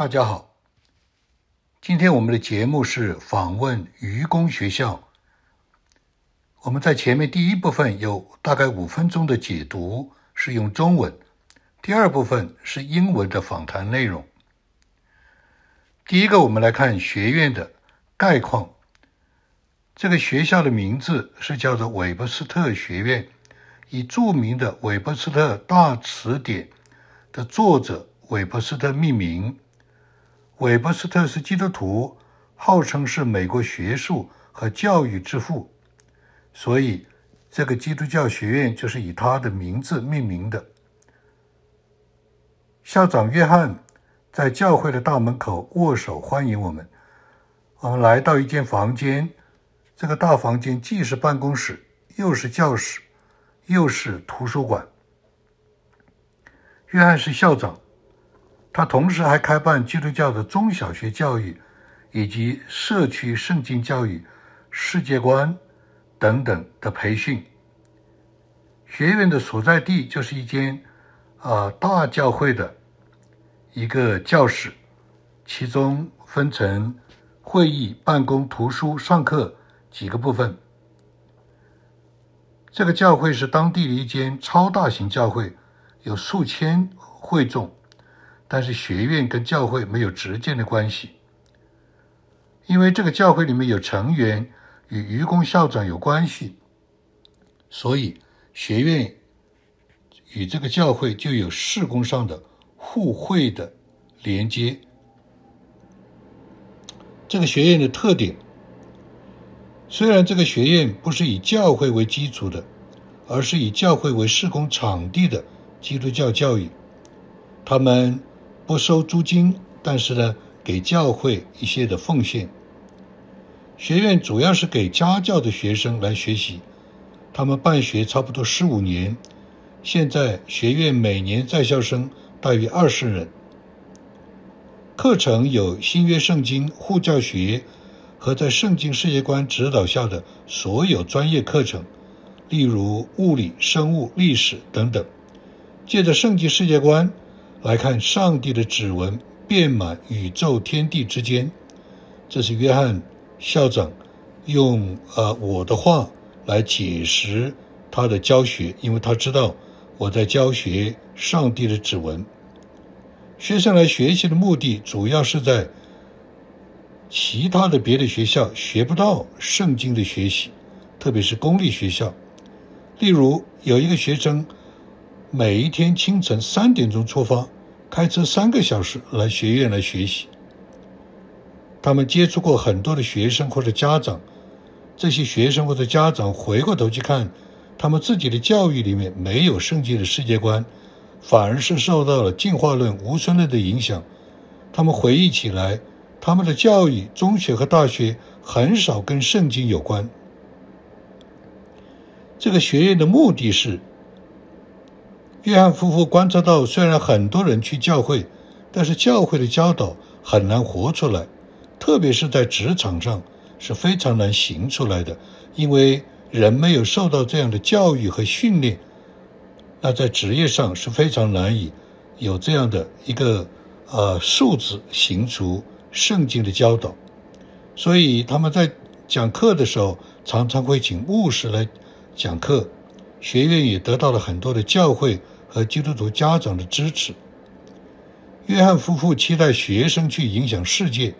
大家好，今天我们的节目是访问愚公学校。我们在前面第一部分有大概五分钟的解读，是用中文；第二部分是英文的访谈内容。第一个，我们来看学院的概况。这个学校的名字是叫做韦伯斯特学院，以著名的《韦伯斯特大词典》的作者韦伯斯特命名。韦伯斯特是基督徒，号称是美国学术和教育之父，所以这个基督教学院就是以他的名字命名的。校长约翰在教会的大门口握手欢迎我们。我们来到一间房间。这个大房间既是办公室，又是教室，又是图书馆。约翰是校长，他同时还开办基督教的中小学教育，以及社区圣经教育、世界观等等的培训。学院的所在地就是一间啊大教会的一个教室，其中分成会议、办公、图书、上课。几个部分。这个教会是当地的一间超大型教会，有数千会众，但是学院跟教会没有直接的关系，因为这个教会里面有成员与愚公校长有关系，所以学院与这个教会就有事工上的互惠的连接。这个学院的特点。虽然这个学院不是以教会为基础的，而是以教会为施工场地的基督教教育，他们不收租金，但是呢，给教会一些的奉献。学院主要是给家教的学生来学习，他们办学差不多十五年，现在学院每年在校生大约二十人。课程有新约圣经、护教学。和在圣经世界观指导下的所有专业课程，例如物理、生物、历史等等，借着圣经世界观来看上帝的指纹遍满宇宙天地之间。这是约翰校长用呃我的话来解释他的教学，因为他知道我在教学上帝的指纹。学生来学习的目的主要是在。其他的别的学校学不到圣经的学习，特别是公立学校。例如，有一个学生每一天清晨三点钟出发，开车三个小时来学院来学习。他们接触过很多的学生或者家长，这些学生或者家长回过头去看，他们自己的教育里面没有圣经的世界观，反而是受到了进化论、无神论的影响。他们回忆起来。他们的教育，中学和大学很少跟圣经有关。这个学院的目的是，约翰夫妇观察到，虽然很多人去教会，但是教会的教导很难活出来，特别是在职场上是非常难行出来的，因为人没有受到这样的教育和训练，那在职业上是非常难以有这样的一个呃素质行出。圣经的教导，所以他们在讲课的时候，常常会请牧师来讲课。学院也得到了很多的教会和基督徒家长的支持。约翰夫妇期待学生去影响世界，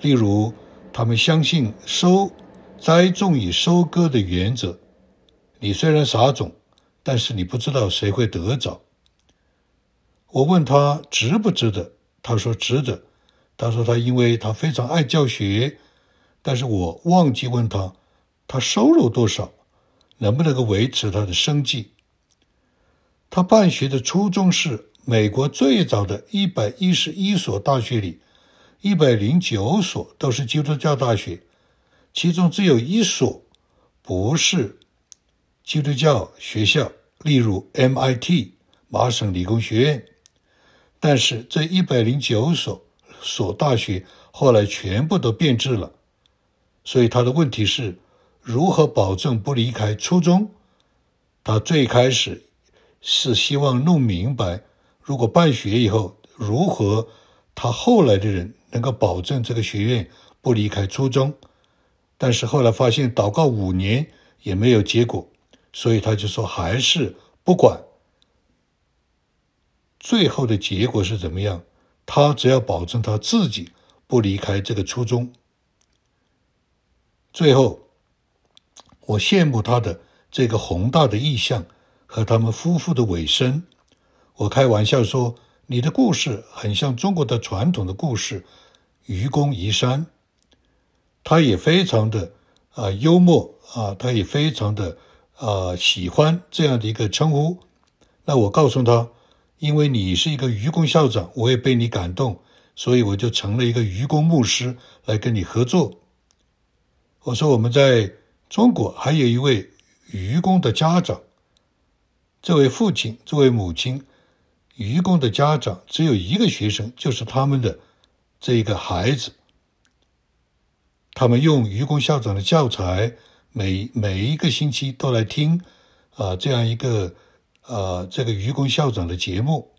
例如，他们相信收栽种与收割的原则。你虽然撒种，但是你不知道谁会得着。我问他值不值得，他说值得。他说：“他因为他非常爱教学，但是我忘记问他，他收入多少，能不能够维持他的生计。他办学的初衷是美国最早的一百一十一所大学里，一百零九所都是基督教大学，其中只有一所不是基督教学校，例如 MIT 麻省理工学院。但是这一百零九所。”所大学后来全部都变质了，所以他的问题是如何保证不离开初中？他最开始是希望弄明白，如果办学以后如何他后来的人能够保证这个学院不离开初中，但是后来发现祷告五年也没有结果，所以他就说还是不管最后的结果是怎么样，他只要保证他自己不离开这个初中。最后，我羡慕他的这个宏大的意向和他们夫妇的尾声。我开玩笑说：“你的故事很像中国的传统的故事，愚公移山。”他也非常的啊幽默啊，他也非常的啊喜欢这样的一个称呼。那我告诉他，因为你是一个愚公校长，我也被你感动，所以我就成了一个愚公牧师来跟你合作。我说我们在中国还有一位愚公的家长，这位父亲、这位母亲，愚公的家长只有一个学生，就是他们的这个孩子。他们用愚公校长的教材，每每一个星期都来听啊这样一个呃这个愚公校长的节目。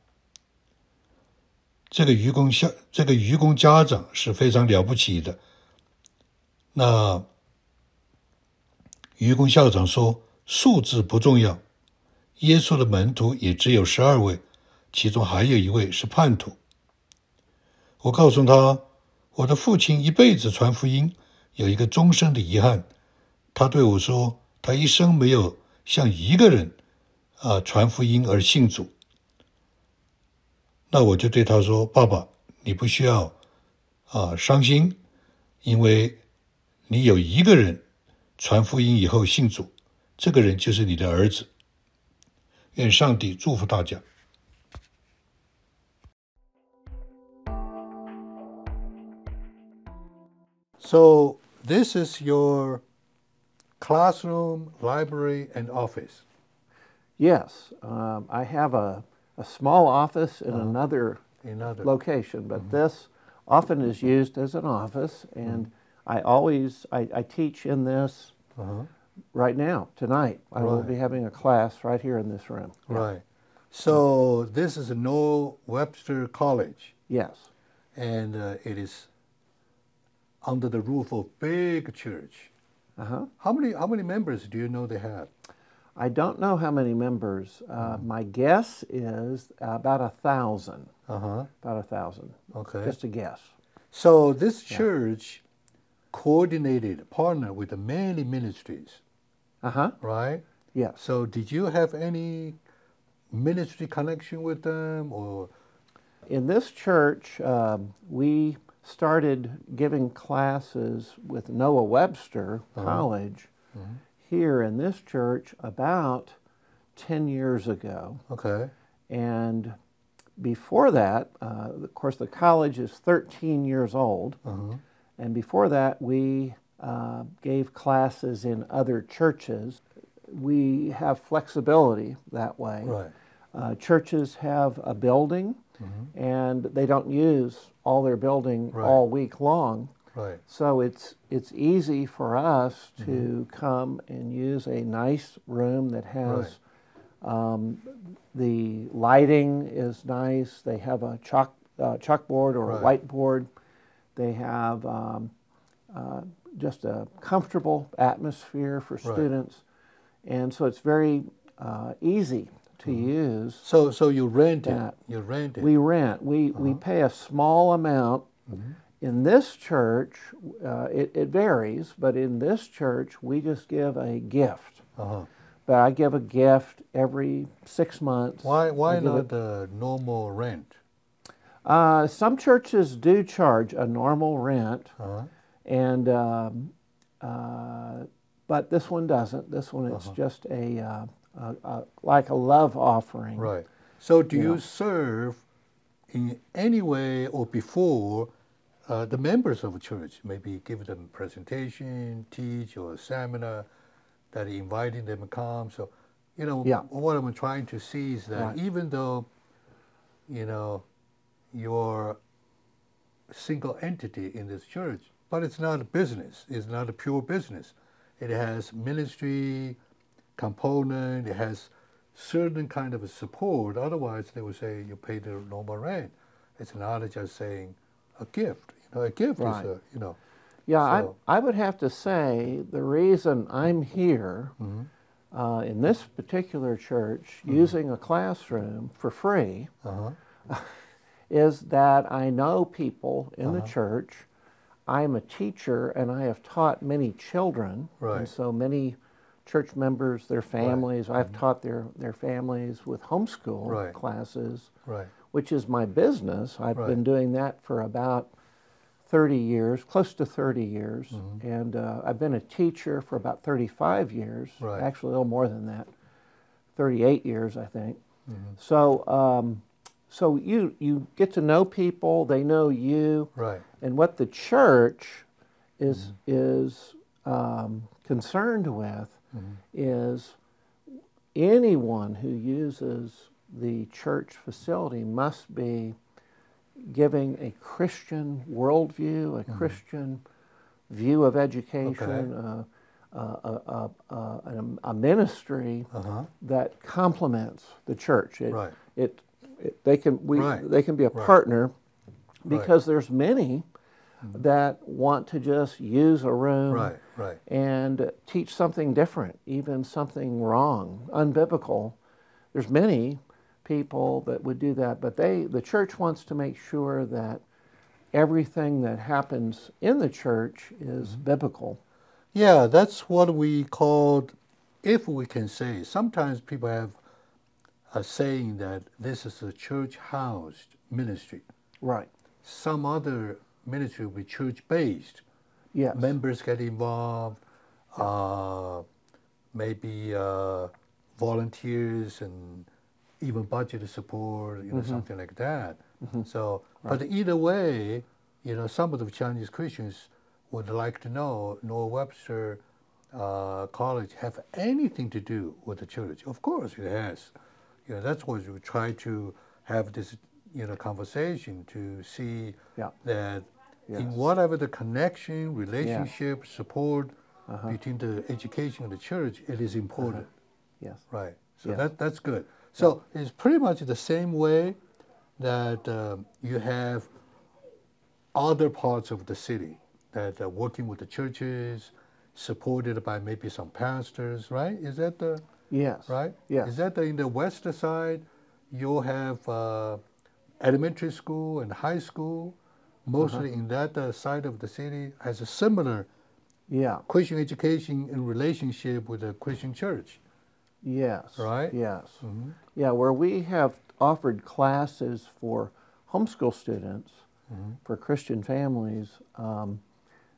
这个愚公校这个愚公家长是非常了不起的。那。愚公校长说：“数字不重要，耶稣的门徒也只有十二位，其中还有一位是叛徒。”我告诉他：“我的父亲一辈子传福音，有一个终身的遗憾。”他对我说：“他一生没有向一个人啊传福音而信主。”那我就对他说：“爸爸，你不需要啊伤心，因为你有一个人。”传福音以后信主，这个人就是你的儿子。愿上帝祝福大家。So this is your classroom, library, and office. Yes, um, I have a, a small office in uh, another, another location, but mm -hmm. this often is used as an office, and mm -hmm. I always I, I teach in this uh-huh. right now tonight. I right. will be having a class right here in this room. Right. So this is Noah Webster College. Yes. And uh, it is under the roof of big church. Uh-huh. How many how many members do you know they have? I don't know how many members. Uh, mm-hmm. My guess is about a thousand. Uh huh. About a thousand. Okay. Just a guess. So this church coordinated partner with the many ministries. Uh huh. Right? Yeah. So did you have any ministry connection with them or? In this church, um, we started giving classes with Noah Webster uh-huh. College uh-huh. here in this church about 10 years ago. Okay. And before that, uh, of course, the college is 13 years old. Uh-huh. And before that, we uh, gave classes in other churches. We have flexibility that way. Right. Uh, churches have a building, mm-hmm. and they don't use all their building right. all week long. Right. So it's it's easy for us to mm-hmm. come and use a nice room that has right. um, the lighting is nice. They have a chalk uh, chalkboard or a whiteboard they have um, uh, just a comfortable atmosphere for students, right. and so it's very uh, easy to mm-hmm. use. So, so you rent that. it. You rent it. We rent. We uh-huh. we pay a small amount. Mm-hmm. In this church, uh, it, it varies, but in this church, we just give a gift. Uh-huh. But I give a gift every six months. Why why not the normal rent? Uh, some churches do charge a normal rent, uh-huh. and um, uh, but this one doesn't. This one it's uh-huh. just a, uh, a, a, like a love offering. Right. So do you, you know? serve in any way or before uh, the members of a church? Maybe give them a presentation, teach, or a seminar that inviting them to come. So you know yeah. what I'm trying to see is that right. even though you know your single entity in this church, but it's not a business. It's not a pure business. It has ministry component. It has certain kind of support. Otherwise, they would say you pay the normal rent. It's not just saying a gift. You know, a gift Right. is a you know. Yeah, So- I, I would have to say the reason I'm here Mm-hmm. uh, in this particular church using a classroom for free Uh huh. is that I know people in Uh-huh. the church. I'm a teacher and I have taught many children. Right. And so many church members, their families, right. I've taught their, their families with homeschool Mm-hmm. Right. classes, Right. which is my business. I've been doing that for about 30 years, close to 30 years. Mm-hmm. And uh, I've been a teacher for about 35 years, Right. actually a little more than that, 38 years, I think. Mm-hmm. So, um, so you, you get to know people, they know you, Right. and what the church is, Mm-hmm. is um, concerned with Mm-hmm. is anyone who uses the church facility must be giving a Christian worldview, a Christian view of education, uh, uh, uh, uh, uh, a, ministry Uh huh. that complements the church. It, Right. it, they can we Right. they can be a Right. partner because there's many that want to just use a room Right. Right. and teach something different, even something wrong, unbiblical. There's many people that would do that, but they the church wants to make sure that everything that happens in the church is Mm-hmm. biblical. Yeah, that's what we called, if we can say. Sometimes people have a saying that this is a church housed ministry. Right. Some other ministry will be church based. Yes. Members get involved, uh, maybe uh, volunteers and even budget support, you know, something like that. So, but either way, you know, some of the Chinese Christians would like to know Noah Webster uh, College have anything to do with the church. Of course, it has. You know, that's what we try to have this, you know, conversation to see Yeah. that in whatever the connection, relationship, support between the education and the church, it is important. Yes. Right. So Yeah. that that's good. So it's pretty much the same way that um, you have other parts of the city that are working with the churches, supported by maybe some pastors. Right? Is that the Yes. right? Yes. Is that the, in the west side? You'll have uh, elementary school and high school. Mostly Uh-huh. in that uh, side of the city has a similar Yeah. Christian education in relationship with the Christian church. Yes. Right? Yes. Mhm. Yeah, where we have offered classes for homeschool students, Mm-hmm. for Christian families, um,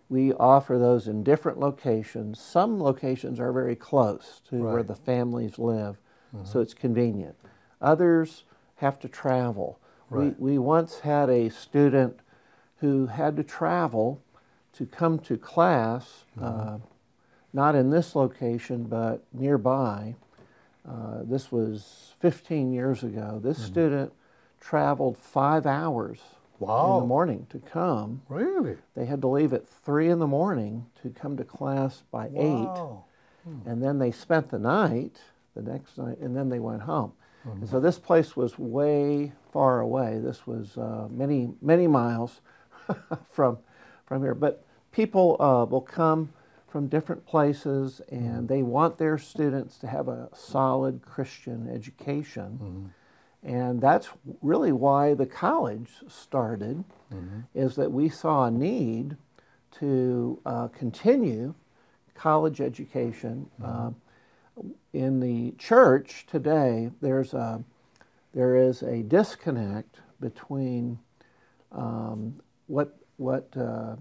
we offer those in different locations. Some locations are very close to where the families live, Mm-hmm. so it's convenient. Others have to travel. Right. We, we once had a student who had to travel to come to class, Mm-hmm. uh, not in this location, but nearby. Uh, this was 15 years ago. This Mm-hmm. student traveled five hours in the morning to come. Really? They had to leave at three in the morning to come to class by eight, Wow. and then they spent the night, the next night, and then they went home. Mm-hmm. And so this place was way far away. This was uh, many many miles from from here. But people uh, will come from different places, and they want their students to have a solid Christian education. And that's really why the college started, is that we saw a need to uh, continue college education. Uh, in the church today, there's a, there is a disconnect between um, what, what uh,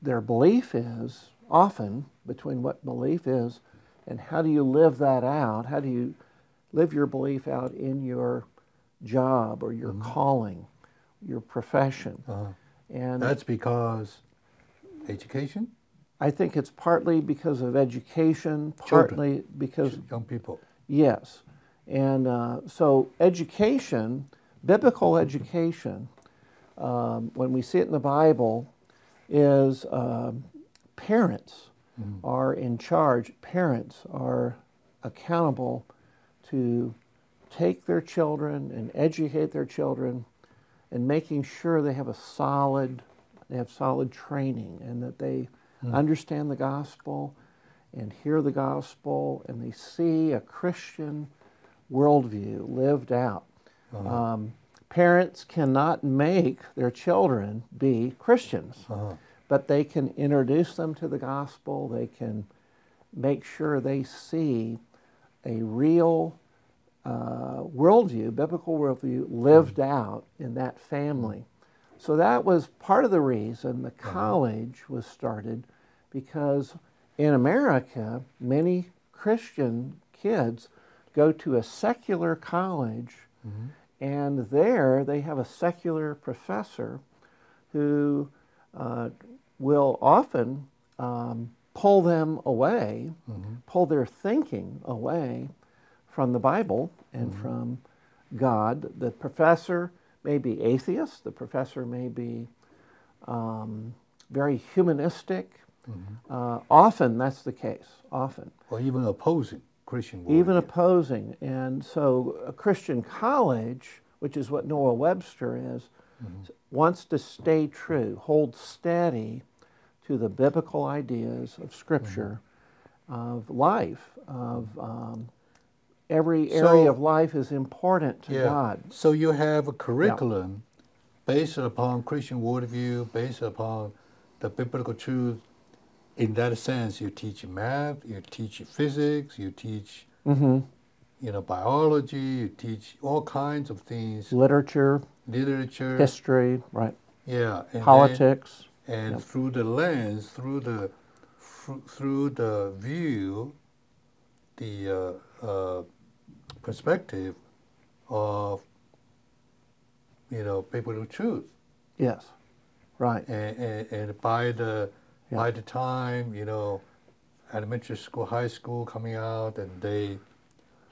their belief is, often between what belief is and how do you live that out? How do you live your belief out in your job or your calling, your profession? Uh-huh. And That's because education, I think it's partly because of education, Children. partly because young people. Yes. And uh, so, education, biblical education, um, when we see it in the Bible, is um parents are in charge. Parents are accountable to take their children and educate their children and making sure they have a solid, they have solid training, and that they understand the gospel and hear the gospel, and they see a Christian worldview lived out. Um, parents cannot make their children be Christians, Uh-huh. but they can introduce them to the gospel. They can make sure they see a real uh, worldview, biblical worldview, lived out in that family. So that was part of the reason the college was started because in America, many Christian kids go to a secular college, and there they have a secular professor who uh, will often um, pull them away, pull their thinking away from the Bible and from God. The professor may be atheist, the professor may be um, very humanistic. Uh, often that's the case, often. Or even opposing Christian even opposing. And so a Christian college, which is what Noah Webster is, wants to stay true, hold steady to the biblical ideas of Scripture, of life, of um, every area So- of life is important to yeah. God. So you have a curriculum based upon Christian worldview, based upon the biblical truth. In that sense, you teach math, you teach physics, you teach, hmm you know, biology, you teach all kinds of things, Literature, literature, history, right? yeah, and then- Politics. and Yep. through the lens, through the through the view, the uh, uh, perspective of you know biblical truth, Yes, right. and, and, and by the Yeah. by the time you know elementary school, high school coming out, and they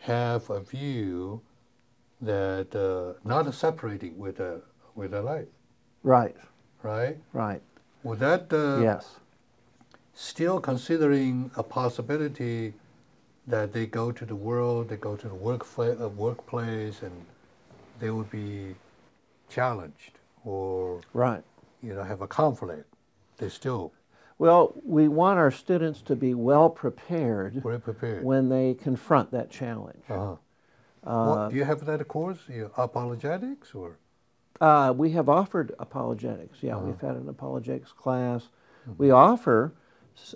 have a view that uh, not separating with the with their life, Right, right? right. Would that uh, yes. still considering a possibility that they go to the world, they go to the work uh, workplace, and they would be challenged or Right. you know have a conflict. They still Well, we want our students to be well prepared very prepared. when they confront that challenge. uh-huh. Uh, what, do you have that course? You apologetics or uh, we have offered apologetics. Yeah, Uh-huh. we've had an apologetics class. Mm-hmm. We offer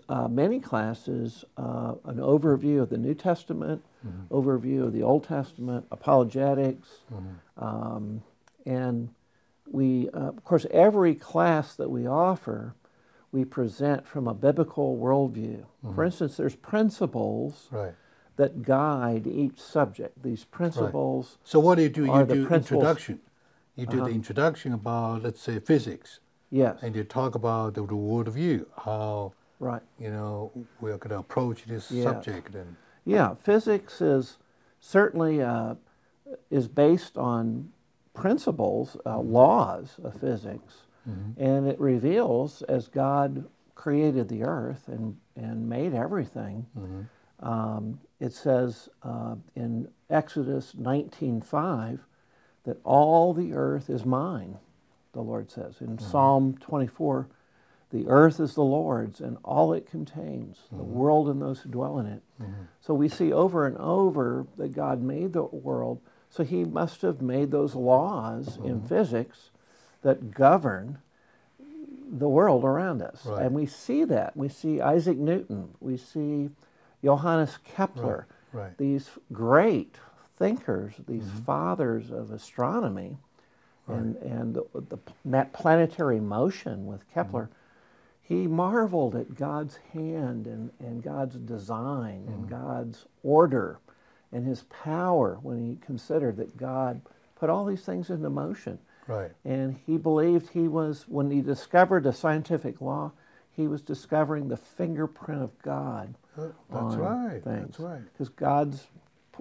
uh, many classes, uh, an overview of the New Testament, Mm-hmm. overview of the Old Testament, apologetics, Mm-hmm. um, and we, uh, of course, every class that we offer, we present from a biblical worldview. Mm-hmm. For instance, there's principles right? that guide each subject. These principles, So what do you do? You do introduction. You do Uh-huh. the introduction about let's say physics, yes, and you talk about the, the worldview, how right. you know we're going to approach this Yes. subject and Yeah, physics is certainly uh, is based on principles, uh, laws of physics, and it reveals as God created the earth and and made everything. Um, it says uh, in Exodus 19:5 that all the earth is mine. The Lord says in Psalm 24. The earth is the Lord's and all it contains, the mm-hmm. world and those who dwell in it. Mm-hmm. So we see over and over that God made the world. So he must have made those laws in mm-hmm. physics that govern the world around us. Right. And we see that. We see Isaac Newton. We see Johannes Kepler. right. These great thinkers, these fathers of astronomy, and, and the, the that planetary motion with Kepler, he marveled at God's hand and, and God's design and God's order and his power when he considered that God put all these things into motion. Right. And he believed he was, when he discovered a scientific law, he was discovering the fingerprint of God. Uh, That's right. things. That's right. Because God's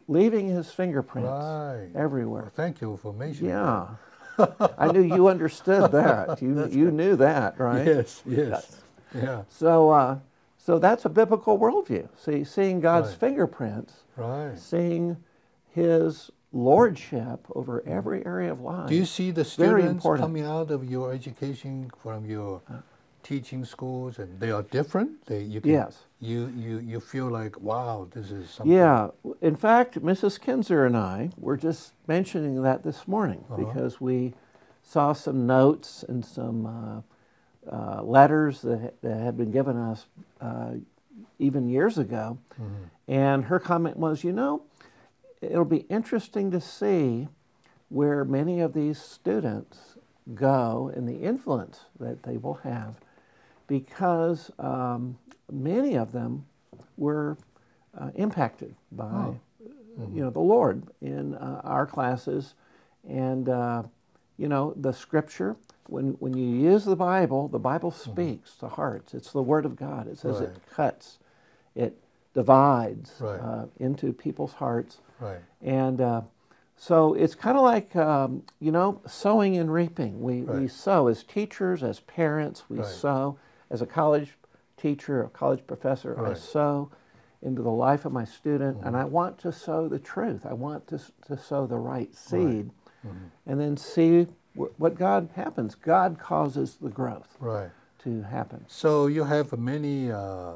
leaving his fingerprints Right. everywhere. Well, thank you for mentioning Yeah. I knew you understood that. You, you knew that, right? Yes, yes. Yeah, So, uh, so that's a biblical worldview. See, seeing God's Right. fingerprints, right. seeing His lordship over every area of life. Do you see the students coming out of your education from your teaching schools, and they are different? They, you can, Yes. You, you, you feel like, wow, this is something. Yeah. In fact, Mrs. Kinzer and I were just mentioning that this morning Uh-huh. because we saw some notes and some uh, uh, letters that, that had been given us uh, even years ago. Mm-hmm. And her comment was, you know, it'll be interesting to see where many of these students go and the influence that they will have because um, many of them were uh, impacted by Oh. you know the Lord in uh, our classes and uh, you know the scripture when when you use the Bible the Bible speaks to hearts it's the word of God it says it Mm-hmm. Cuts it divides Right. uh, into people's hearts Right. and uh, so it's kind of like, um, you know, sowing and reaping. We, we sow as teachers, as parents, we Right. sow. As a college teacher, a college professor, I Right. sow into the life of my student, and I want to sow the truth. I want to, to sow the right seed and then see wh- what God happens. God causes the growth Right. to happen. So you have many uh,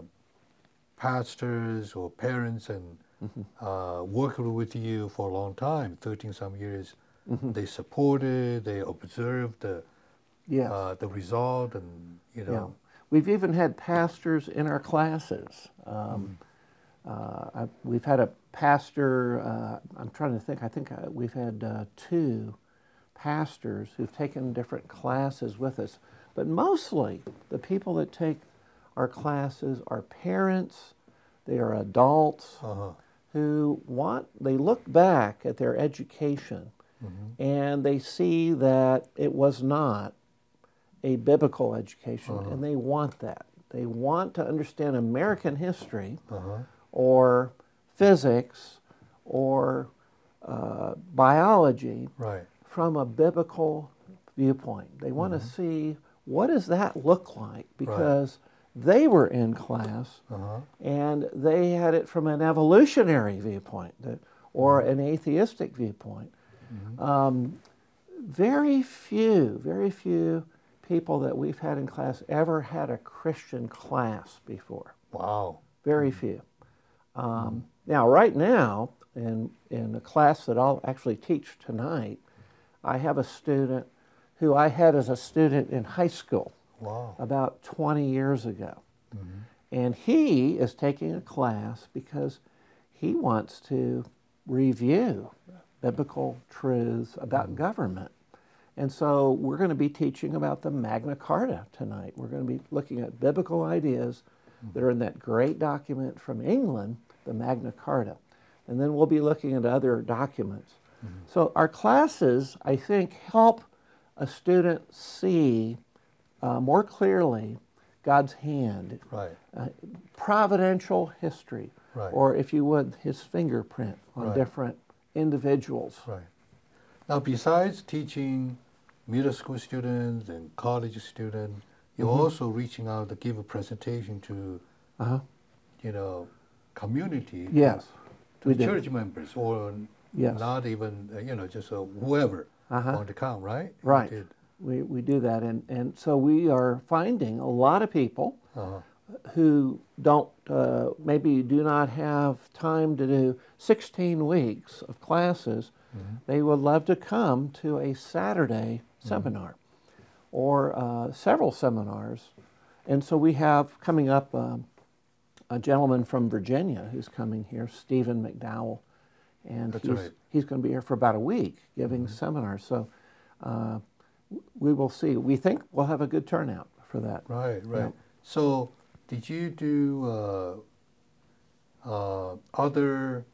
pastors or parents and Mm-hmm. uh, worked with you for a long time, 13 some years. Mm-hmm. They supported, they observed the, Yes. uh, the result and, you know. Yeah. We've even had pastors in our classes. Um, Mm-hmm. uh, I, we've had a pastor, uh, I'm trying to think, I think uh, we've had uh, two pastors who've taken different classes with us. But mostly the people that take our classes are parents, they are adults Uh-huh. who want, they look back at their education and they see that it was not a biblical education and they want that. They want to understand American history Uh-huh. or physics or uh, biology Right. from a biblical viewpoint. They want to see what does that look like because they were in class Uh-huh. and they had it from an evolutionary viewpoint that, or an atheistic viewpoint. Um, very few, very few people that we've had in class ever had a Christian class before. Wow. Very mm-hmm. few. Um, mm-hmm. Now, right now, in, in the class that I'll actually teach tonight, I have a student who I had as a student in high school Wow. about 20 years ago. Mm-hmm. And he is taking a class because he wants to review biblical truths about government. And so we're going to be teaching about the Magna Carta tonight. We're going to be looking at biblical ideas that are in that great document from England, the Magna Carta. And then we'll be looking at other documents. So our classes, I think, help a student see uh, more clearly God's hand, Right. uh, providential history, Right. or if you would, his fingerprint on Right. different individuals. Right. Now, besides teaching middle school students and college students, you're Mm-hmm. also reaching out to give a presentation to, Uh-huh. you know, community. Yes, To we church members or Yes. not even, uh, you know, just uh, whoever Uh-huh. want to come, right? Right. did. We, we do that. And, and so we are finding a lot of people Uh-huh. who don't, uh, maybe do not have time to do 16 weeks of classes, they would love to come to a Saturday seminar or uh, several seminars. And so we have coming up um, a gentleman from Virginia who's coming here, Stephen McDowell. And That's he's, right. he's going to be here for about a week giving seminars. So uh, we will see. We think we'll have a good turnout for that. Right, right. Yeah. So, did you do uh, uh, other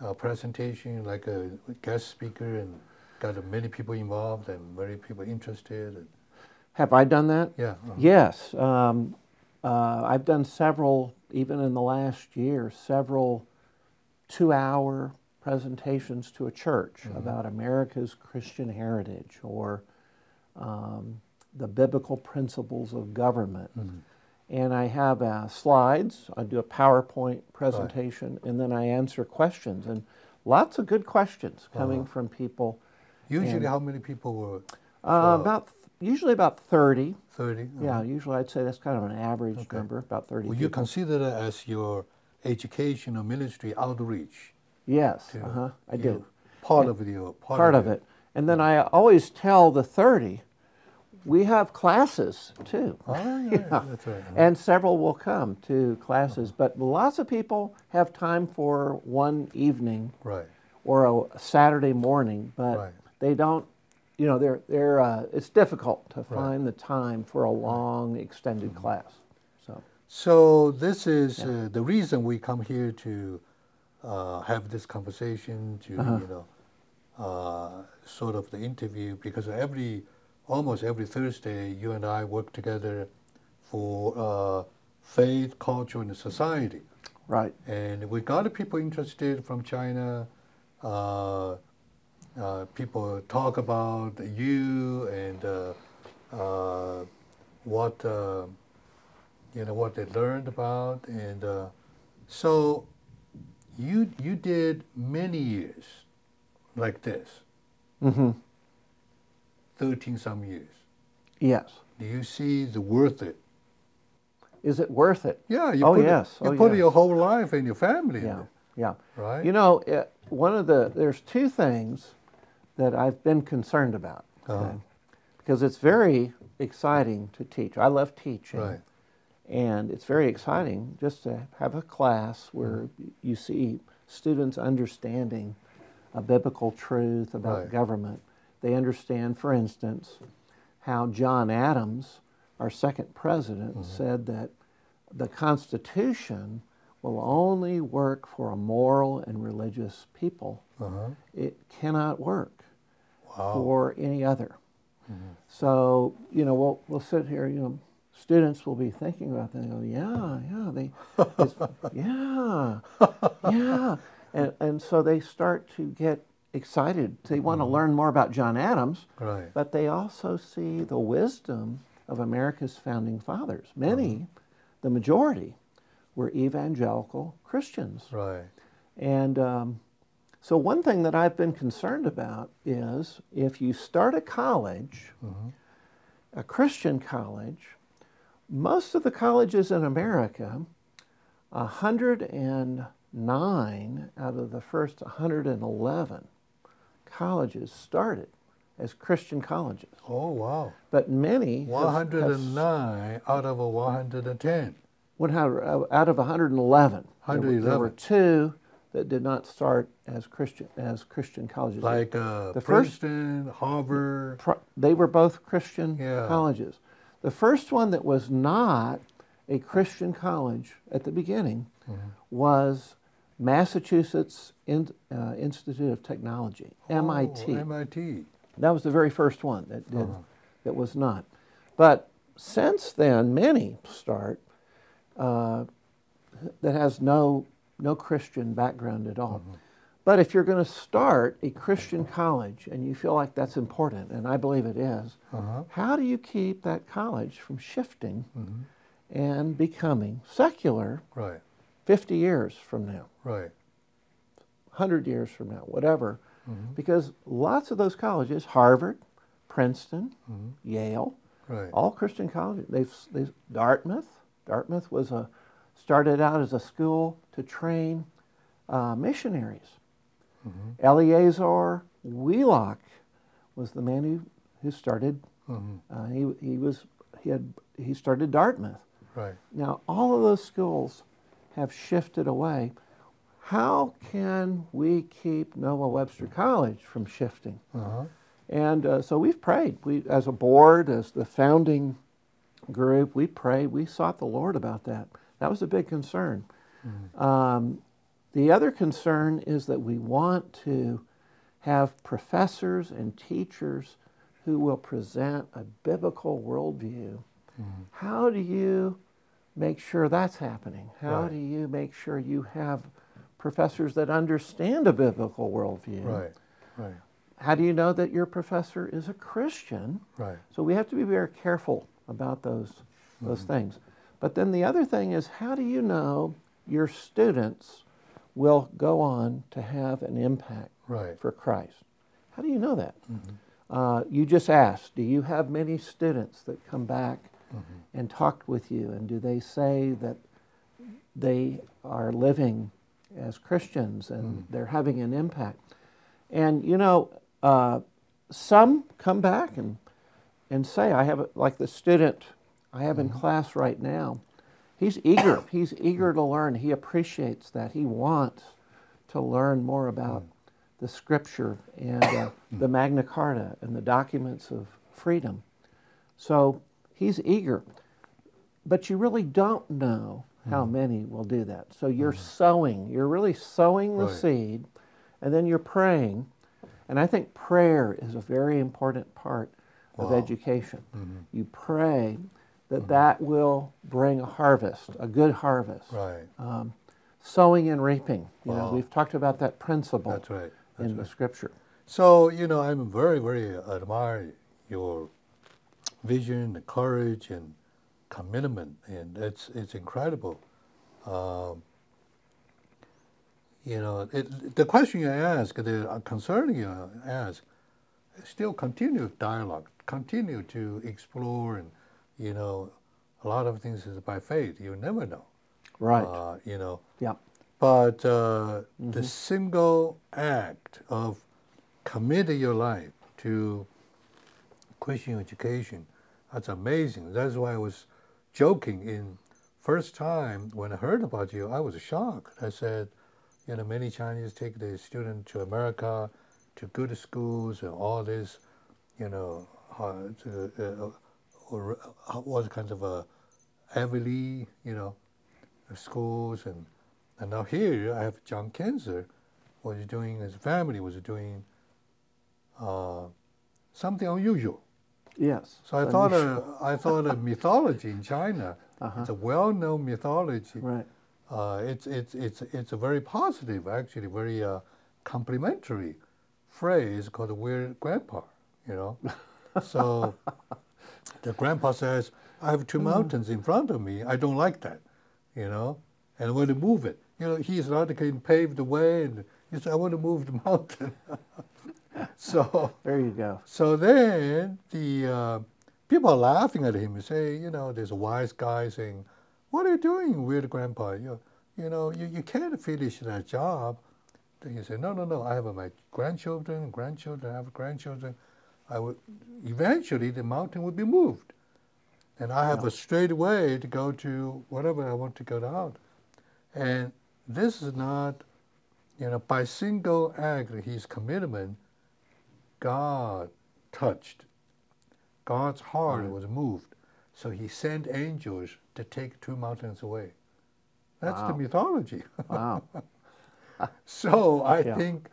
uh, presentation like a guest speaker and got many people involved and many people interested? And, Have I done that? yeah. uh-huh. Yes. Um, uh, I've done several, even in the last year, several two hour presentations to a church about America's Christian heritage or um, the biblical principles of government. And I have uh, slides, I do a PowerPoint presentation, and then I answer questions. And lots of good questions coming Uh-huh. from people. Usually, And- how many people were? Uh, about usually about 30. 30? Yeah, usually I'd say that's kind of an average Okay. number, about 30 Will you people. consider that as your educational ministry outreach? yes, to, uh-huh, I do. know, Part of your part, part of it. And then I always tell the 30, we have classes too. Oh, yeah, that's right. And several will come to classes, but lots of people have time for one evening right. or a Saturday morning, but Right. They don't, you know, they're, they're, uh, it's difficult to find the time for a long extended Mm-hmm. class. So, So this is uh, the reason we come here to uh, have this conversation, to Uh-huh. you know, uh, sort of the interview, because every almost every Thursday, you and I work together for uh, faith, culture, and society. right. And we got people interested from China. Uh, people talk about you and uh, uh, what uh, you know what they learned about, and uh, so you you did many years like this, hmm thirteen some years. Yes. Do you see the worth it? Is it worth it? Yeah, you Oh, put, yes. you Oh, put yes. your whole life and your family in Yeah. it, Yeah. right? You know, it, one of the, there's two things that I've been concerned about. Uh-huh. Because it's very exciting to teach. I love teaching. Right. And it's very exciting just to have a class where Mm-hmm. you see students understanding a biblical truth about Right. government. They understand, for instance, how John Adams, our second president, Mm-hmm. said that the Constitution will only work for a moral and religious people. Uh-huh. It cannot work Wow. for any other. Mm-hmm. So, you know, we'll, we'll sit here, you know, students will be thinking about that and go, yeah, yeah, they, yeah, yeah. And, and so they start to get excited. They want to learn more about John Adams, Right. but they also see the wisdom of America's founding fathers. Many, the majority, were evangelical Christians. Right. And um, so, one thing that I've been concerned about is if you start a college, mm-hmm. a Christian college, most of the colleges in America, 109 out of the first 111 colleges started as Christian colleges. Oh wow. But many, have- have 109 out of a 110. One hundred uh, out of 111. There were- There were 111. two that did not start as Christian as Christian colleges. Like uh, The first- Princeton, Harvard. Pro- they were both Christian Yeah. colleges. The first one that was not a Christian college at the beginning Mm-hmm. was Massachusetts In- uh, Institute of Technology, MIT. Oh, MIT. That was the very first one that did, that was not. But since then, many start uh, that has no no Christian background at all. Mm-hmm. But if you're going to start a Christian mm-hmm. college and you feel like that's important, and I believe it is, Uh-huh. how do you keep that college from shifting mm-hmm. and becoming secular Right. 50 years from now? Right. 100 years from now, whatever. Because lots of those colleges, Harvard, Princeton, Yale, Right. all Christian colleges, they've, they've, Dartmouth, Dartmouth was a, started out as a school to train uh, missionaries. Eleazar Wheelock was the man who, who started, uh, he, he was, he had, he started Dartmouth. Right. Now, all of those schools have shifted away. How can we keep Noah Webster College from shifting? Uh-huh. And uh, so we've prayed. We, as a board, as the founding group, we prayed. We sought the Lord about that. That was a big concern. Mm-hmm. Um, the other concern is that we want to have professors and teachers who will present a biblical worldview. Mm-hmm. How do you make sure that's happening? How Right. do you make sure you have professors that understand a biblical worldview? Right. Right. How do you know that your professor is a Christian? Right. So we have to be very careful about those, those mm-hmm. things. But then the other thing is how do you know your students will go on to have an impact Right. for Christ. How do you know that? Uh, you just asked, do you have many students that come back and talk with you? And do they say that they are living as Christians and they're having an impact? And you know, uh, some come back and, and say, I have, a, like the student I have in class right now, he's eager. he's eager to learn. He appreciates that. He wants to learn more about the scripture and uh, the Magna Carta and the documents of freedom. So he's eager. But you really don't know how mm-hmm. many will do that. So you're mm-hmm. sowing, you're really sowing the Right. seed, and then you're praying. And I think prayer is a very important part of Wow. education. Mm-hmm. You pray that that will bring a harvest, a good harvest. Right. Um, sowing and reaping. You know, we've talked about that principle That's right. That's in the scripture. So, you know, I'm very, very admire your vision, the courage, and commitment, and it's it's incredible. Um, you know, it, the question you ask, the concern you ask, still continue dialogue, continue to explore, and you know, a lot of things is by faith. You never know. Right. Uh, you know, yeah. but uh, the single act of committing your life to Christian education, that's amazing. That's why I was joking in first time when I heard about you, I was shocked. I said, you know, many Chinese take their student to America, to good schools and all this, you know, uh, to, uh, or uh, what kind of a Ivy you know, schools and and now here I have John Kenzer was doing his family was doing uh, something unusual. Yes. So I thought uh, I thought a mythology in China. It's a well-known mythology. Right. Uh, it's it's it's it's a very positive, actually, very uh, complimentary phrase called the weird grandpa. You know, so the grandpa says, "I have two mountains in front of me. I don't like that." You know, and I want to move it. You know, he's not going to pave the way, and he said, "I want to move the mountain." so. There you go. So then the uh, people are laughing at him and say, you know, there's a wise guy saying, "What are you doing, weird grandpa? You, you know, you, you can't finish that job." Then he said, "No, no, no. I have my grandchildren, grandchildren. I have grandchildren. I would eventually the mountain would be moved, and I have a straight way to go to whatever I want to go down, And this is not, you know, by single act, his commitment." God touched. God's heart was moved. So he sent angels to take two mountains away. That's the mythology. Wow. so I Yeah. think,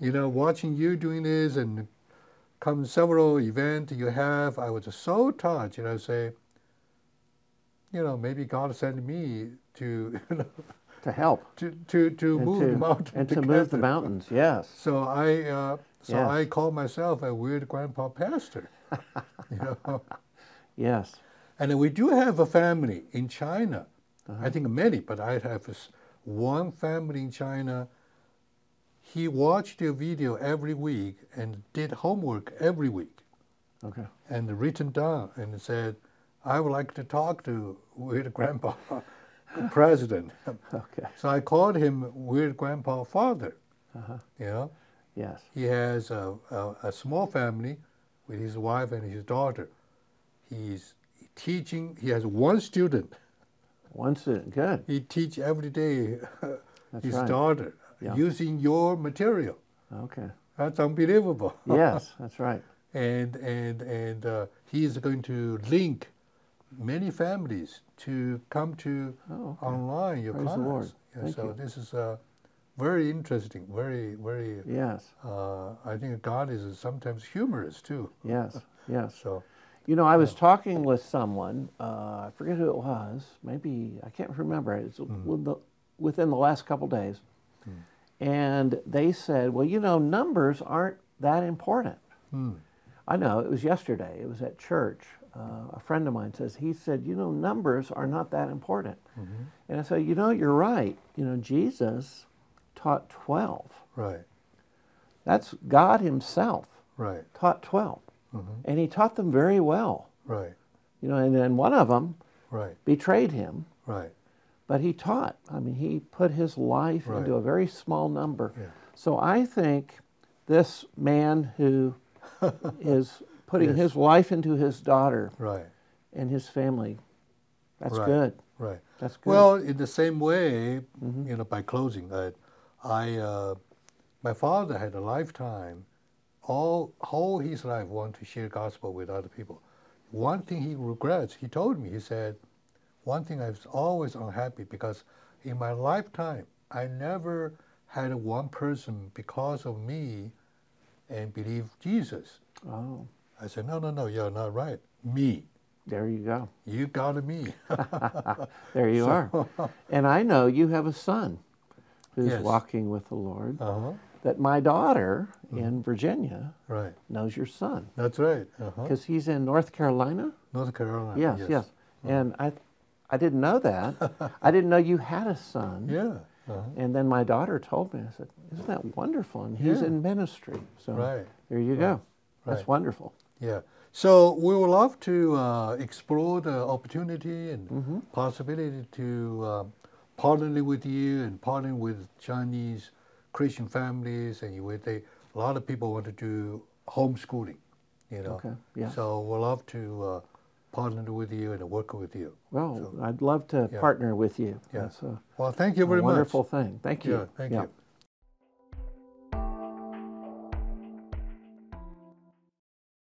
you know, watching you doing this and come several events you have, I was so touched. You know, say, you know, maybe God sent me to, you know, to help. to to, to and move to, the mountain and to move the mountains. Yes. So I, uh, so Yes. I call myself a weird grandpa pastor. you know, Yes. and we do have a family in China. Uh-huh. I think many, but I have one family in China. He watched your video every week and did homework every week Okay. and written down and said, "I would like to talk to weird grandpa, the president." Okay. So I called him weird grandpa father. Uh-huh. You know. Yes. He has a, a, a small family with his wife and his daughter. He's teaching. He has one student. One student. Good. He teach every day his right. daughter Yeah. using your material. Okay. That's unbelievable. Yes. That's right. and and and uh, he is going to link many families to come to Oh, okay. online your Praise the class. Lord. Yeah, so you. this is uh, very interesting. Very very. Yes. Uh, I think God is sometimes humorous too. Yes. Yes. So You know, I was talking with someone. Uh, I forget who it was. Maybe I can't remember. It's with the, within the last couple days, and they said, "Well, you know, numbers aren't that important." hmm, I know it was yesterday. It was at church. Uh, a friend of mine says he said, "You know, numbers are not that important." And I said, "You know, you're right. You know, Jesus taught 12. Right. That's God Himself Right. taught 12. Mhm. And He taught them very well. Right. You know, and then one of them Right. betrayed Him, Right. But He taught. I mean, He put His life Right. into a very small number. Yeah. So I think this man who is putting Yes. his life into his daughter Right. and his family, that's Right. good. Right. That's good. Well, in the same way, Mm-hmm. you know, by closing, that I, uh, my father had a lifetime, all whole his life want to share gospel with other people. One thing he regrets, he told me, he said, one thing I was always unhappy because in my lifetime I never had one person because of me and believe Jesus. oh, I said, no, no, no, you're not right. Me. there you go. You got me. There you are. And I know you have a son who's Yes. walking with the Lord. uh-huh. That my daughter Mm-hmm. in Virginia Right. knows your son That's right. Uh-huh. because he's in North Carolina. North Carolina. Yes, yes. And I, I didn't know that. I didn't know you had a son. Yeah. Uh-huh. And then my daughter told me. I said, "Isn't that wonderful?" And he's Yeah. in ministry. So Right. there you go. That's Right. wonderful. Yeah. So we would love to uh, explore the opportunity and Mm-hmm. possibility to um, partner with you and partner with Chinese Christian families, and with a, a lot of people want to do homeschooling. You know. Okay, yes. So we'd love to uh, partner with you and work with you. Well, I'd love to yeah. partner with you. Yeah. That's a, Well, thank you very much. wonderful thing. Thank you. Yeah. Thank you.